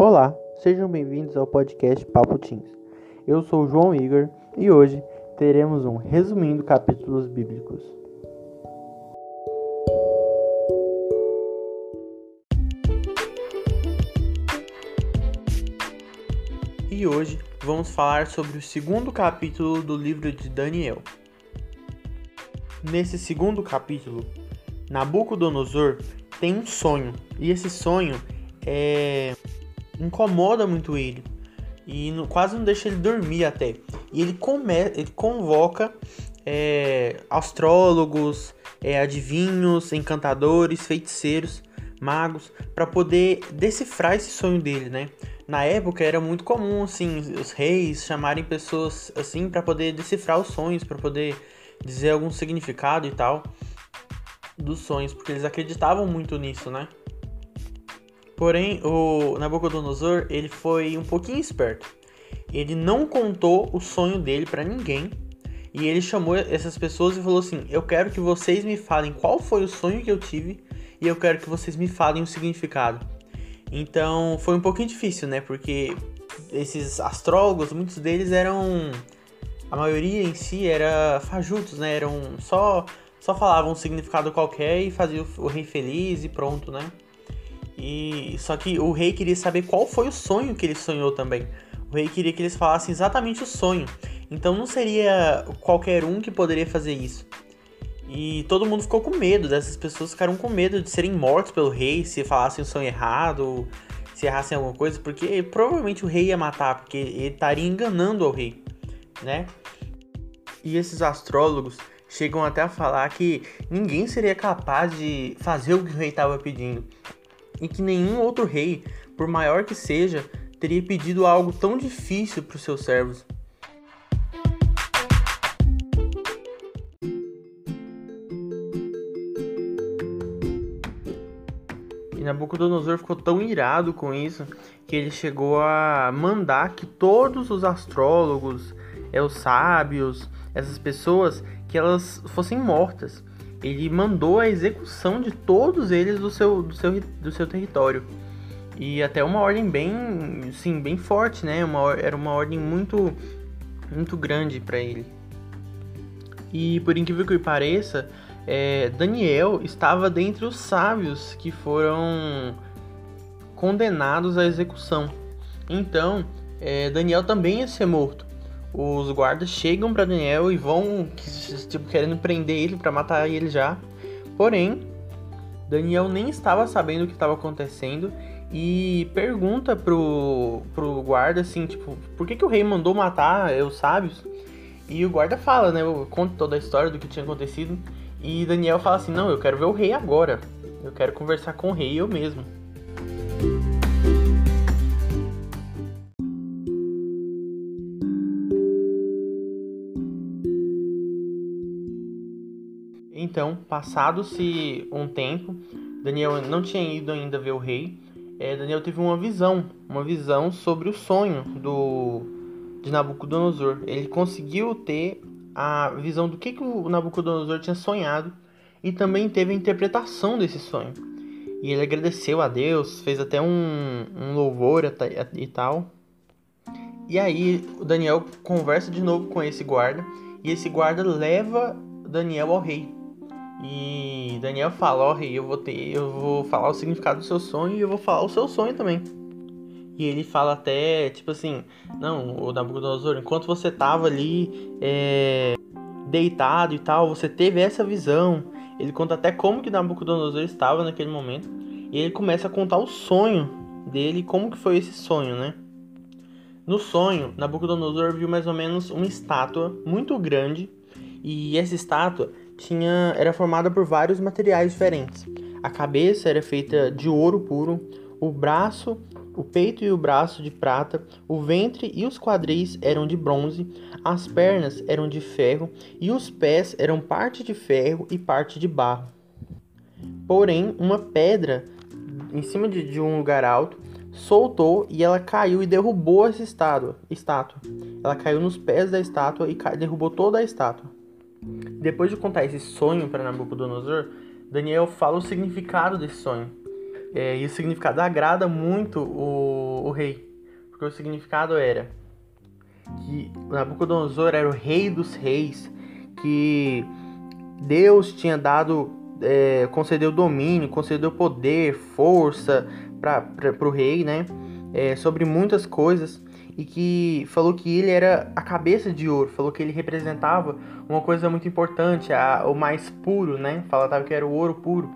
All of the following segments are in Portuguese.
Olá, sejam bem-vindos ao podcast Papo Teens. Eu sou o João Igor e hoje teremos um resumindo capítulos bíblicos. E hoje vamos falar sobre o segundo capítulo do livro de Daniel. Nesse segundo capítulo, Nabucodonosor tem um sonho, e esse sonho é... incomoda muito ele e no, quase não deixa ele dormir até. E ele, come, ele convoca é, astrólogos, é, adivinhos, encantadores, feiticeiros, magos, para poder decifrar esse sonho dele, né? Na época era muito comum, assim, os reis chamarem pessoas assim para poder decifrar os sonhos, para poder dizer algum significado e tal dos sonhos, porque eles acreditavam muito nisso, né? Porém, o Nabucodonosor, ele foi um pouquinho esperto. Ele não contou o sonho dele para ninguém, e ele chamou essas pessoas e falou assim: "Eu quero que vocês me falem qual foi o sonho que eu tive e eu quero que vocês me falem o significado". Então, foi um pouquinho difícil, né? Porque esses astrólogos, muitos deles eram a maioria em si era fajutos, né? Eram só só falavam um significado qualquer e fazia o, rei feliz e pronto, né? E só que o rei queria saber qual foi o sonho que ele sonhou também. O rei queria que eles falassem exatamente o sonho. Então não seria qualquer um que poderia fazer isso. E todo mundo ficou com medo, dessas pessoas ficaram com medo de serem mortos pelo rei se falassem o sonho errado, se errassem alguma coisa, porque provavelmente o rei ia matar, porque ele estaria enganando ao rei, né? E esses astrólogos chegam até a falar que ninguém seria capaz de fazer o que o rei estava pedindo e que nenhum outro rei, por maior que seja, teria pedido algo tão difícil para os seus servos. E Nabucodonosor ficou tão irado com isso que ele chegou a mandar que todos os astrólogos, é, os sábios, essas pessoas que elas fossem mortas. Ele mandou a execução de todos eles do seu, do seu, do seu território. E até uma ordem bem, sim, bem forte, né? Uma, era uma ordem muito, muito grande para ele. E por incrível que pareça, é, Daniel estava dentre os sábios que foram condenados à execução. Então, é, Daniel também ia ser morto os guardas chegam para Daniel e vão tipo querendo prender ele para matar ele já. Porém, Daniel nem estava sabendo o que estava acontecendo e pergunta pro, pro guarda assim, tipo, por que, que o rei mandou matar os sábios? E o guarda fala, né? Eu conto toda a história do que tinha acontecido. E Daniel fala assim: Não, eu quero ver o rei agora. Eu quero conversar com o rei eu mesmo. Então, passado-se um tempo, Daniel não tinha ido ainda ver o rei. É, Daniel teve uma visão, uma visão sobre o sonho do de Nabucodonosor. Ele conseguiu ter a visão do que, que o Nabucodonosor tinha sonhado e também teve a interpretação desse sonho. E ele agradeceu a Deus, fez até um, um louvor e tal. E aí o Daniel conversa de novo com esse guarda e esse guarda leva Daniel ao rei. E Daniel fala, ó, rei, eu vou ter, eu vou falar o significado do seu sonho e eu vou falar o seu sonho também. E ele fala até, tipo assim, não, o Nabucodonosor, enquanto você tava ali é, deitado e tal, você teve essa visão. Ele conta até como que Nabucodonosor estava naquele momento. E ele começa a contar o sonho dele, como que foi esse sonho, né? No sonho, Nabucodonosor viu mais ou menos uma estátua muito grande. E essa estátua tinha era formada por vários materiais diferentes. A cabeça era feita de ouro puro, o braço, o peito e o braço de prata, o ventre e os quadris eram de bronze, as pernas eram de ferro e os pés eram parte de ferro e parte de barro. Porém, uma pedra em cima de, de um lugar alto soltou e ela caiu e derrubou essa estátua. Ela caiu nos pés da estátua e derrubou toda a estátua. Depois de contar esse sonho para Nabucodonosor, Daniel fala o significado desse sonho. É, e o significado agrada muito o, o rei, porque o significado era que Nabucodonosor era o rei dos reis, que Deus tinha dado, é, concedeu domínio, concedeu poder, força para o rei, né? É, sobre muitas coisas e que falou que ele era a cabeça de ouro, falou que ele representava uma coisa muito importante, a, o mais puro, né? Falava que era o ouro puro.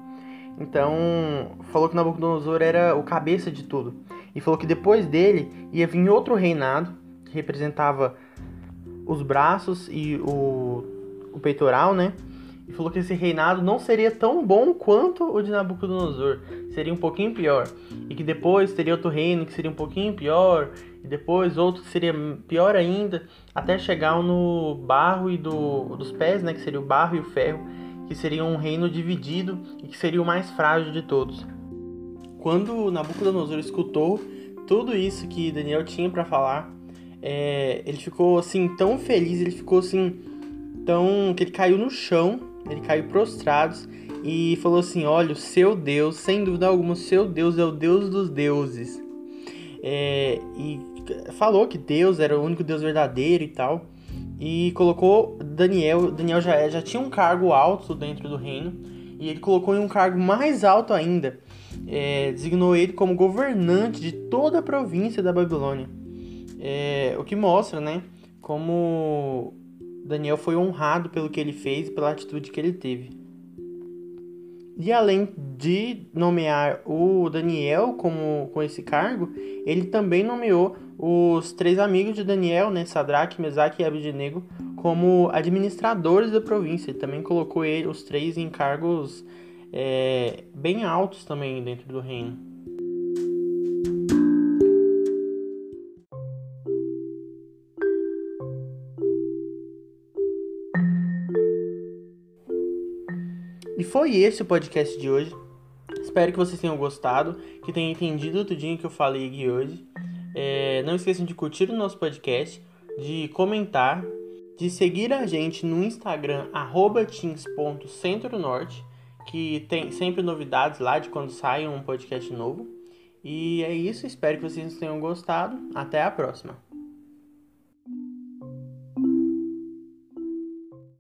Então, falou que Nabucodonosor era o cabeça de tudo. E falou que depois dele ia vir outro reinado, que representava os braços e o, o peitoral, né? E falou que esse reinado não seria tão bom quanto o de Nabucodonosor, seria um pouquinho pior. E que depois teria outro reino que seria um pouquinho pior, e depois outro que seria pior ainda, até chegar no barro e do, dos pés, né? Que seria o barro e o ferro que seria um reino dividido e que seria o mais frágil de todos. Quando Nabucodonosor escutou tudo isso que Daniel tinha para falar, é, ele ficou assim tão feliz, ele ficou assim tão que ele caiu no chão, ele caiu prostrado e falou assim: Olha, o seu Deus, sem dúvida alguma, o seu Deus é o Deus dos deuses. É, e falou que Deus era o único Deus verdadeiro e tal e colocou Daniel. Daniel já, já tinha um cargo alto dentro do reino e ele colocou em um cargo mais alto ainda. É, designou ele como governante de toda a província da Babilônia. É, o que mostra, né, como Daniel foi honrado pelo que ele fez e pela atitude que ele teve. E além de nomear o Daniel como com esse cargo, ele também nomeou os três amigos de Daniel, né, Sadraque, Mesaque e Abednego, como administradores da província. Ele também colocou ele, os três em cargos é, bem altos também dentro do reino. E foi esse o podcast de hoje. Espero que vocês tenham gostado, que tenham entendido tudo que eu falei aqui hoje. É, não esqueçam de curtir o nosso podcast, de comentar, de seguir a gente no Instagram, teams.centronorte, que tem sempre novidades lá de quando sai um podcast novo. E é isso, espero que vocês tenham gostado. Até a próxima!